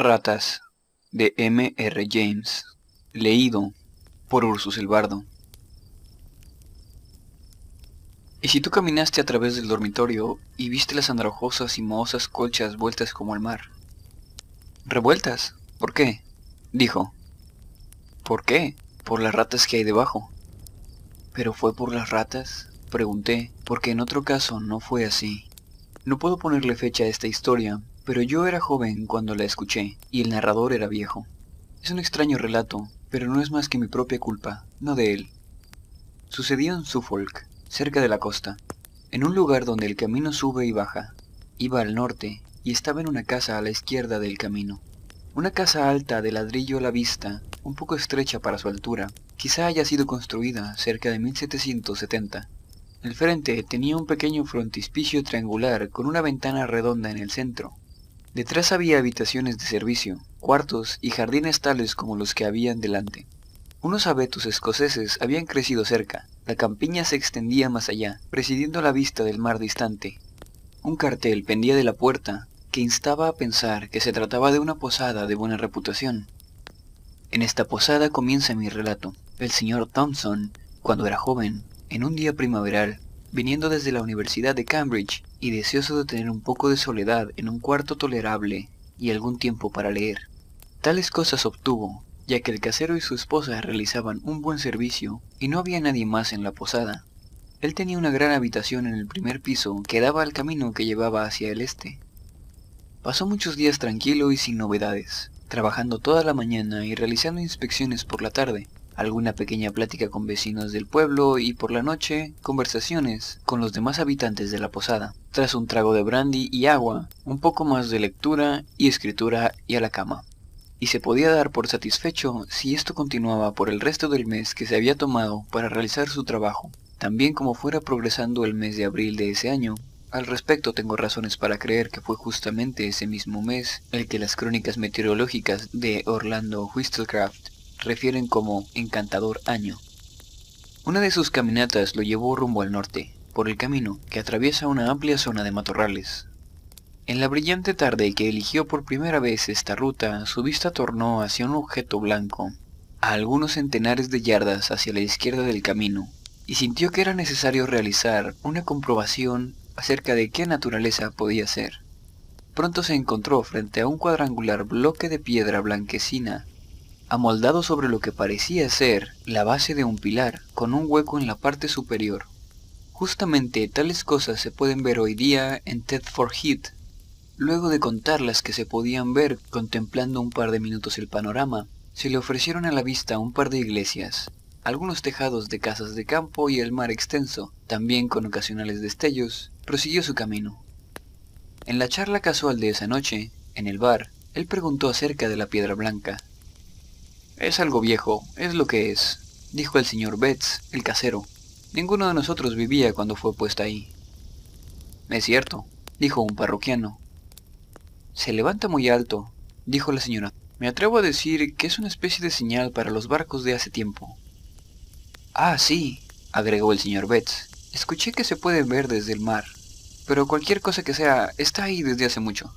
Ratas de M. R. James. Leído por Ursus el Bardo. Y si tú caminaste a través del dormitorio y viste las andrajosas y mohosas colchas vueltas como al mar. ¿Revueltas? ¿Por qué? Dijo. ¿Por qué? Por las ratas que hay debajo. ¿Pero fue por las ratas? Pregunté, porque en otro caso no fue así. No puedo ponerle fecha a esta historia, pero yo era joven cuando la escuché, y el narrador era viejo. Es un extraño relato, pero no es más que mi propia culpa, no de él. Sucedió en Suffolk, cerca de la costa, en un lugar donde el camino sube y baja. Iba al norte y estaba en una casa a la izquierda del camino. Una casa alta de ladrillo a la vista, un poco estrecha para su altura, quizá haya sido construida cerca de 1770. El frente tenía un pequeño frontispicio triangular con una ventana redonda en el centro, Detrás había habitaciones de servicio, cuartos y jardines tales como los que habían delante. Unos abetos escoceses habían crecido cerca, la campiña se extendía más allá, presidiendo la vista del mar distante. Un cartel pendía de la puerta, que instaba a pensar que se trataba de una posada de buena reputación. En esta posada comienza mi relato. El señor Thompson, cuando era joven, en un día primaveral, viniendo desde la Universidad de Cambridge y deseoso de tener un poco de soledad en un cuarto tolerable y algún tiempo para leer. Tales cosas obtuvo, ya que el casero y su esposa realizaban un buen servicio y no había nadie más en la posada. Él tenía una gran habitación en el primer piso que daba al camino que llevaba hacia el este. Pasó muchos días tranquilo y sin novedades, trabajando toda la mañana y realizando inspecciones por la tarde, alguna pequeña plática con vecinos del pueblo y por la noche conversaciones con los demás habitantes de la posada. Tras un trago de brandy y agua, un poco más de lectura y escritura y a la cama. Y se podía dar por satisfecho si esto continuaba por el resto del mes que se había tomado para realizar su trabajo, también como fuera progresando el mes de abril de ese año. Al respecto tengo razones para creer que fue justamente ese mismo mes el que las crónicas meteorológicas de Orlando Whistlecraft refieren como encantador año. Una de sus caminatas lo llevó rumbo al norte, por el camino que atraviesa una amplia zona de matorrales. En la brillante tarde que eligió por primera vez esta ruta, su vista tornó hacia un objeto blanco, a algunos centenares de yardas hacia la izquierda del camino, y sintió que era necesario realizar una comprobación acerca de qué naturaleza podía ser. Pronto se encontró frente a un cuadrangular bloque de piedra blanquecina amoldado sobre lo que parecía ser la base de un pilar, con un hueco en la parte superior. Justamente tales cosas se pueden ver hoy día en Thetford Heath. Luego de contar las que se podían ver contemplando un par de minutos el panorama, se le ofrecieron a la vista un par de iglesias, algunos tejados de casas de campo y el mar extenso, también con ocasionales destellos, prosiguió su camino. En la charla casual de esa noche, en el bar, él preguntó acerca de la piedra blanca, es algo viejo, es lo que es, dijo el señor Betts, el casero. Ninguno de nosotros vivía cuando fue puesta ahí. Es cierto, dijo un parroquiano. Se levanta muy alto, dijo la señora. Me atrevo a decir que es una especie de señal para los barcos de hace tiempo. Ah, sí, agregó el señor Betts. Escuché que se puede ver desde el mar, pero cualquier cosa que sea está ahí desde hace mucho.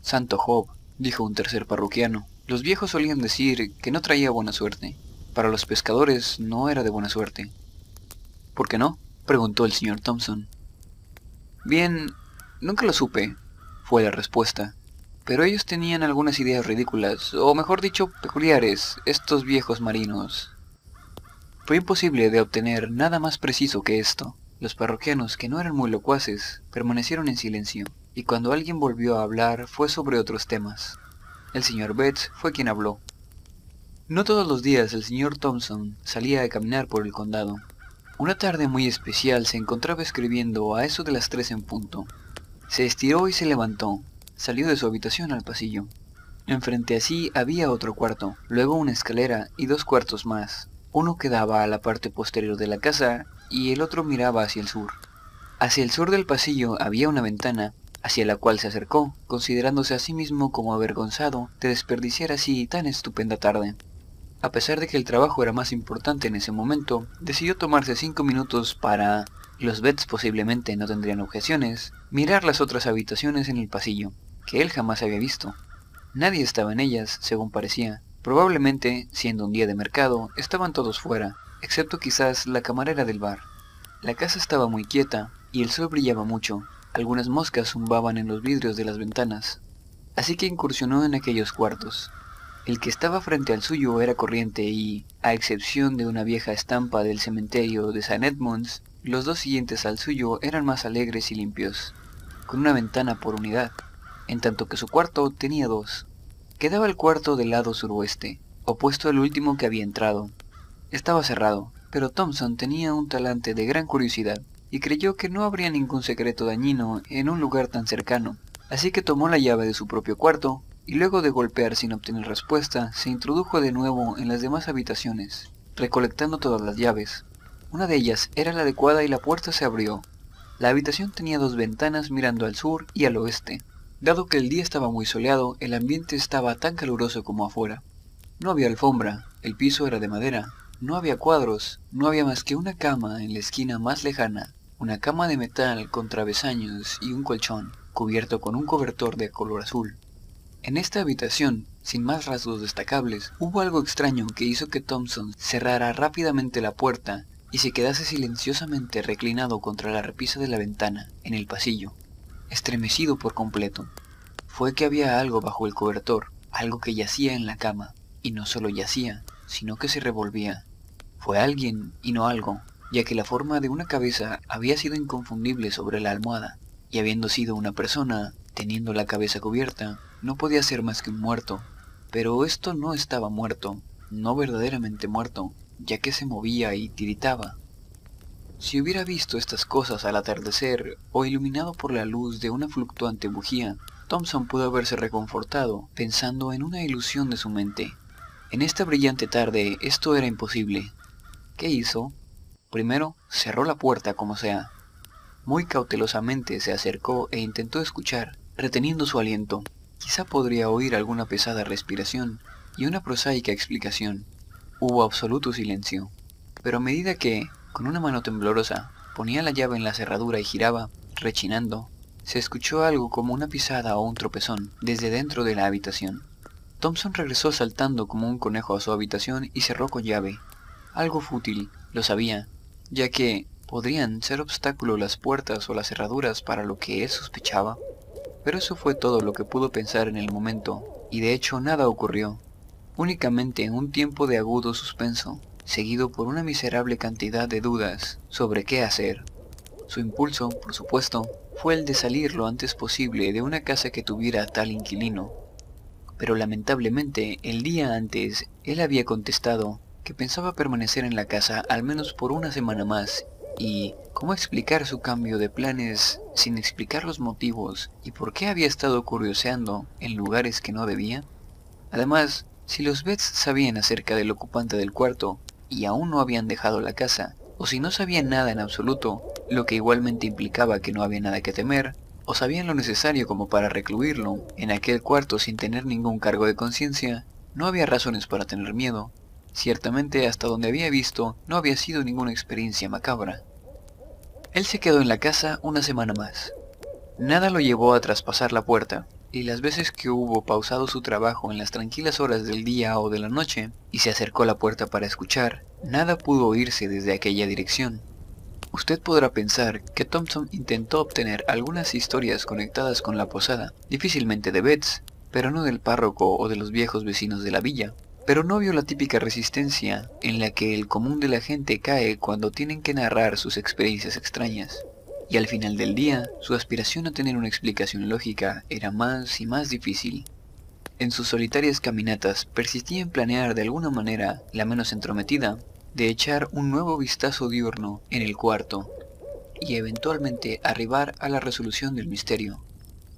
Santo Job, dijo un tercer parroquiano. Los viejos solían decir que no traía buena suerte. Para los pescadores no era de buena suerte. ¿Por qué no? preguntó el señor Thompson. Bien, nunca lo supe, fue la respuesta. Pero ellos tenían algunas ideas ridículas, o mejor dicho, peculiares, estos viejos marinos. Fue imposible de obtener nada más preciso que esto. Los parroquianos, que no eran muy locuaces, permanecieron en silencio, y cuando alguien volvió a hablar fue sobre otros temas. El señor Betts fue quien habló. No todos los días el señor Thompson salía a caminar por el condado. Una tarde muy especial se encontraba escribiendo a eso de las tres en punto. Se estiró y se levantó. Salió de su habitación al pasillo. Enfrente a sí había otro cuarto, luego una escalera y dos cuartos más. Uno quedaba a la parte posterior de la casa y el otro miraba hacia el sur. Hacia el sur del pasillo había una ventana hacia la cual se acercó, considerándose a sí mismo como avergonzado de desperdiciar así tan estupenda tarde. A pesar de que el trabajo era más importante en ese momento, decidió tomarse cinco minutos para, los Bets posiblemente no tendrían objeciones, mirar las otras habitaciones en el pasillo, que él jamás había visto. Nadie estaba en ellas, según parecía. Probablemente, siendo un día de mercado, estaban todos fuera, excepto quizás la camarera del bar. La casa estaba muy quieta, y el sol brillaba mucho. Algunas moscas zumbaban en los vidrios de las ventanas. Así que incursionó en aquellos cuartos. El que estaba frente al suyo era corriente y, a excepción de una vieja estampa del cementerio de St. Edmunds, los dos siguientes al suyo eran más alegres y limpios, con una ventana por unidad, en tanto que su cuarto tenía dos. Quedaba el cuarto del lado suroeste, opuesto al último que había entrado. Estaba cerrado, pero Thompson tenía un talante de gran curiosidad y creyó que no habría ningún secreto dañino en un lugar tan cercano, así que tomó la llave de su propio cuarto y luego de golpear sin obtener respuesta, se introdujo de nuevo en las demás habitaciones, recolectando todas las llaves. Una de ellas era la adecuada y la puerta se abrió. La habitación tenía dos ventanas mirando al sur y al oeste. Dado que el día estaba muy soleado, el ambiente estaba tan caluroso como afuera. No había alfombra, el piso era de madera, no había cuadros, no había más que una cama en la esquina más lejana, una cama de metal con travesaños y un colchón, cubierto con un cobertor de color azul. En esta habitación, sin más rasgos destacables, hubo algo extraño que hizo que Thompson cerrara rápidamente la puerta y se quedase silenciosamente reclinado contra la repisa de la ventana, en el pasillo, estremecido por completo. Fue que había algo bajo el cobertor, algo que yacía en la cama, y no solo yacía, sino que se revolvía. Fue alguien y no algo, ya que la forma de una cabeza había sido inconfundible sobre la almohada, y habiendo sido una persona, teniendo la cabeza cubierta, no podía ser más que un muerto, pero esto no estaba muerto, no verdaderamente muerto, ya que se movía y tiritaba. Si hubiera visto estas cosas al atardecer o iluminado por la luz de una fluctuante bujía, Thompson pudo haberse reconfortado pensando en una ilusión de su mente. En esta brillante tarde esto era imposible. ¿Qué hizo? Primero cerró la puerta como sea. Muy cautelosamente se acercó e intentó escuchar, reteniendo su aliento. Quizá podría oír alguna pesada respiración y una prosaica explicación. Hubo absoluto silencio, pero a medida que, con una mano temblorosa, ponía la llave en la cerradura y giraba, rechinando, se escuchó algo como una pisada o un tropezón desde dentro de la habitación. Thompson regresó saltando como un conejo a su habitación y cerró con llave. Algo fútil, lo sabía, ya que podrían ser obstáculo las puertas o las cerraduras para lo que él sospechaba. Pero eso fue todo lo que pudo pensar en el momento, y de hecho nada ocurrió. Únicamente un tiempo de agudo suspenso, seguido por una miserable cantidad de dudas sobre qué hacer. Su impulso, por supuesto, fue el de salir lo antes posible de una casa que tuviera tal inquilino. Pero lamentablemente, el día antes, él había contestado que pensaba permanecer en la casa al menos por una semana más y cómo explicar su cambio de planes sin explicar los motivos y por qué había estado curioseando en lugares que no debía. Además, si los Bets sabían acerca del ocupante del cuarto y aún no habían dejado la casa, o si no sabían nada en absoluto, lo que igualmente implicaba que no había nada que temer, o sabían lo necesario como para recluirlo en aquel cuarto sin tener ningún cargo de conciencia, no había razones para tener miedo. Ciertamente hasta donde había visto no había sido ninguna experiencia macabra. Él se quedó en la casa una semana más. Nada lo llevó a traspasar la puerta, y las veces que hubo pausado su trabajo en las tranquilas horas del día o de la noche, y se acercó a la puerta para escuchar, nada pudo oírse desde aquella dirección. Usted podrá pensar que Thompson intentó obtener algunas historias conectadas con la posada, difícilmente de Betts, pero no del párroco o de los viejos vecinos de la villa, pero no vio la típica resistencia en la que el común de la gente cae cuando tienen que narrar sus experiencias extrañas. Y al final del día, su aspiración a tener una explicación lógica era más y más difícil. En sus solitarias caminatas persistía en planear de alguna manera, la menos entrometida, de echar un nuevo vistazo diurno en el cuarto y eventualmente arribar a la resolución del misterio.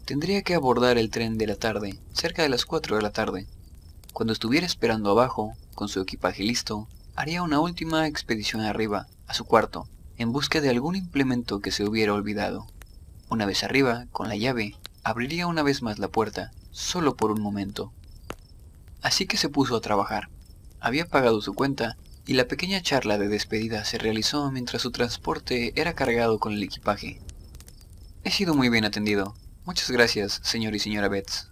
Tendría que abordar el tren de la tarde, cerca de las 4 de la tarde, cuando estuviera esperando abajo, con su equipaje listo, haría una última expedición arriba, a su cuarto, en busca de algún implemento que se hubiera olvidado. Una vez arriba, con la llave, abriría una vez más la puerta, solo por un momento. Así que se puso a trabajar. Había pagado su cuenta y la pequeña charla de despedida se realizó mientras su transporte era cargado con el equipaje. He sido muy bien atendido. Muchas gracias, señor y señora Betts.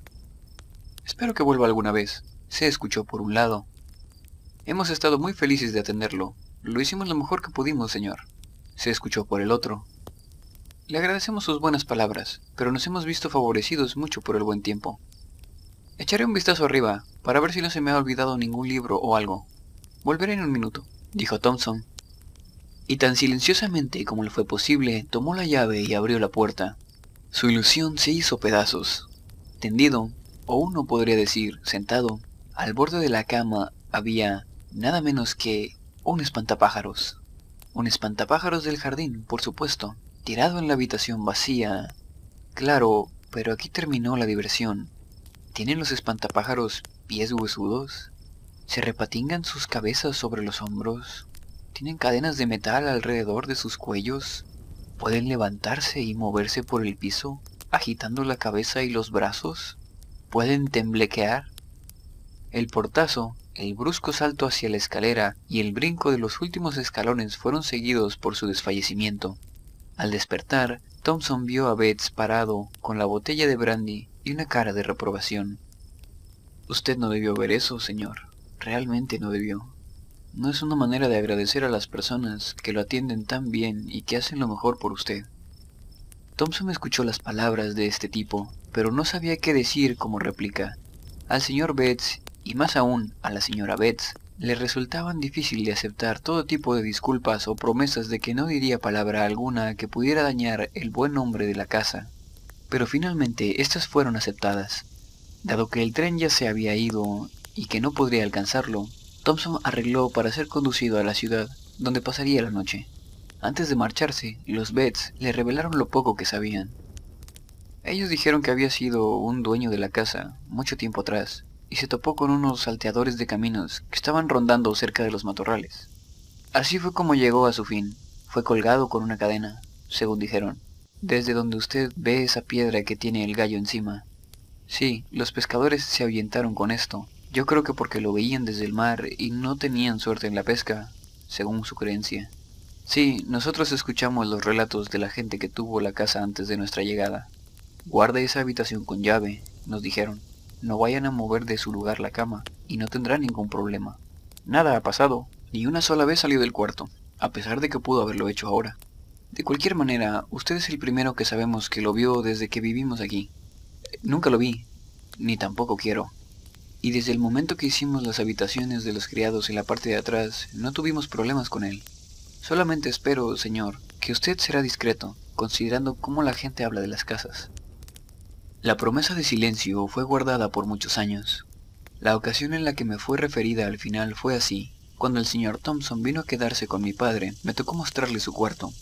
Espero que vuelva alguna vez, se escuchó por un lado. Hemos estado muy felices de atenderlo. Lo hicimos lo mejor que pudimos, señor. Se escuchó por el otro. Le agradecemos sus buenas palabras, pero nos hemos visto favorecidos mucho por el buen tiempo. Echaré un vistazo arriba, para ver si no se me ha olvidado ningún libro o algo. Volveré en un minuto, dijo Thompson. Y tan silenciosamente como le fue posible, tomó la llave y abrió la puerta. Su ilusión se hizo pedazos. Tendido, o uno podría decir sentado, al borde de la cama había nada menos que un espantapájaros. Un espantapájaros del jardín, por supuesto, tirado en la habitación vacía. Claro, pero aquí terminó la diversión. ¿Tienen los espantapájaros pies huesudos? ¿Se repatingan sus cabezas sobre los hombros? ¿Tienen cadenas de metal alrededor de sus cuellos? ¿Pueden levantarse y moverse por el piso, agitando la cabeza y los brazos? ¿Pueden temblequear? El portazo, el brusco salto hacia la escalera y el brinco de los últimos escalones fueron seguidos por su desfallecimiento. Al despertar, Thompson vio a Betts parado con la botella de brandy y una cara de reprobación. Usted no debió ver eso, señor. Realmente no debió. No es una manera de agradecer a las personas que lo atienden tan bien y que hacen lo mejor por usted. Thompson escuchó las palabras de este tipo, pero no sabía qué decir como réplica. Al señor Betts, y más aún a la señora Betts, le resultaban difícil de aceptar todo tipo de disculpas o promesas de que no diría palabra alguna que pudiera dañar el buen nombre de la casa. Pero finalmente estas fueron aceptadas. Dado que el tren ya se había ido y que no podría alcanzarlo, Thompson arregló para ser conducido a la ciudad, donde pasaría la noche. Antes de marcharse, los Betts le revelaron lo poco que sabían. Ellos dijeron que había sido un dueño de la casa mucho tiempo atrás y se topó con unos salteadores de caminos que estaban rondando cerca de los matorrales. Así fue como llegó a su fin. Fue colgado con una cadena, según dijeron, desde donde usted ve esa piedra que tiene el gallo encima. Sí, los pescadores se ahuyentaron con esto. Yo creo que porque lo veían desde el mar y no tenían suerte en la pesca, según su creencia. Sí, nosotros escuchamos los relatos de la gente que tuvo la casa antes de nuestra llegada. Guarde esa habitación con llave, nos dijeron. No vayan a mover de su lugar la cama y no tendrá ningún problema. Nada ha pasado, ni una sola vez salió del cuarto, a pesar de que pudo haberlo hecho ahora. De cualquier manera, usted es el primero que sabemos que lo vio desde que vivimos aquí. Nunca lo vi, ni tampoco quiero. Y desde el momento que hicimos las habitaciones de los criados en la parte de atrás, no tuvimos problemas con él. Solamente espero, señor, que usted será discreto, considerando cómo la gente habla de las casas. La promesa de silencio fue guardada por muchos años. La ocasión en la que me fue referida al final fue así. Cuando el señor Thompson vino a quedarse con mi padre, me tocó mostrarle su cuarto,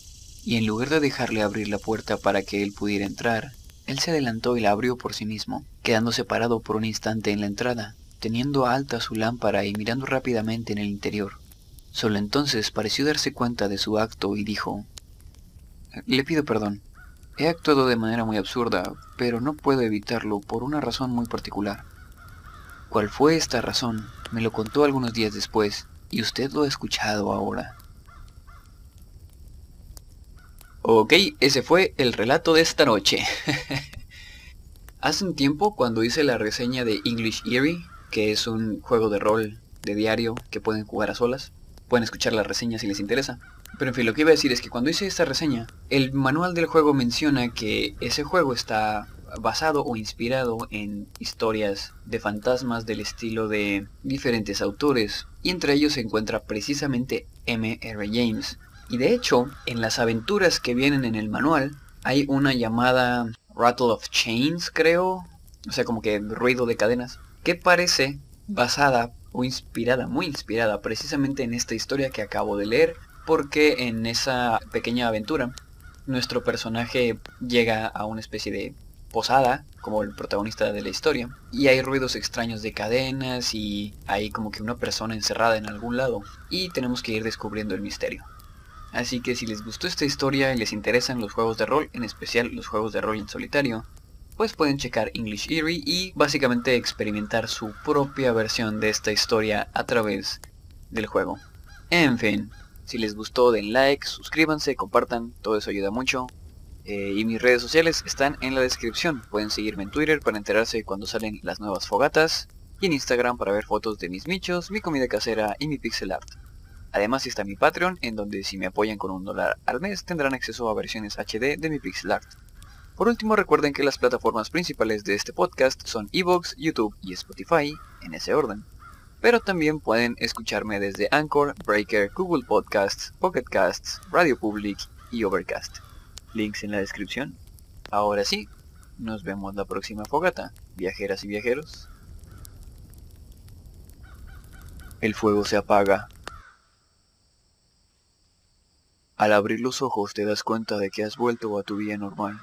y en lugar de dejarle abrir la puerta para que él pudiera entrar, él se adelantó y la abrió por sí mismo, quedándose parado por un instante en la entrada, teniendo alta su lámpara y mirando rápidamente en el interior. Solo entonces pareció darse cuenta de su acto y dijo, Le pido perdón. He actuado de manera muy absurda, pero no puedo evitarlo por una razón muy particular. ¿Cuál fue esta razón? Me lo contó algunos días después, y usted lo ha escuchado ahora. Ok, ese fue el relato de esta noche. Hace un tiempo, cuando hice la reseña de English Eerie, que es un juego de rol de diario que pueden jugar a solas, pueden escuchar la reseña si les interesa. Pero en fin, lo que iba a decir es que cuando hice esta reseña, el manual del juego menciona que ese juego está basado o inspirado en historias de fantasmas del estilo de diferentes autores, y entre ellos se encuentra precisamente M.R. James. Y de hecho, en las aventuras que vienen en el manual, hay una llamada Rattle of Chains, creo, o sea, como que ruido de cadenas, que parece basada o inspirada, muy inspirada precisamente en esta historia que acabo de leer, porque en esa pequeña aventura nuestro personaje llega a una especie de posada, como el protagonista de la historia, y hay ruidos extraños de cadenas y hay como que una persona encerrada en algún lado, y tenemos que ir descubriendo el misterio. Así que si les gustó esta historia y les interesan los juegos de rol, en especial los juegos de rol en solitario, pues pueden checar English Eerie y básicamente experimentar su propia versión de esta historia a través del juego. En fin, si les gustó den like, suscríbanse, compartan, todo eso ayuda mucho. Eh, y mis redes sociales están en la descripción. Pueden seguirme en Twitter para enterarse cuando salen las nuevas fogatas. Y en Instagram para ver fotos de mis michos, mi comida casera y mi pixel art. Además está mi Patreon, en donde si me apoyan con un dólar al mes tendrán acceso a versiones HD de mi pixel art. Por último recuerden que las plataformas principales de este podcast son Evox, YouTube y Spotify, en ese orden. Pero también pueden escucharme desde Anchor, Breaker, Google Podcasts, Pocket Casts, Radio Public y Overcast. Links en la descripción. Ahora sí, nos vemos la próxima fogata, viajeras y viajeros. El fuego se apaga. Al abrir los ojos te das cuenta de que has vuelto a tu vida normal.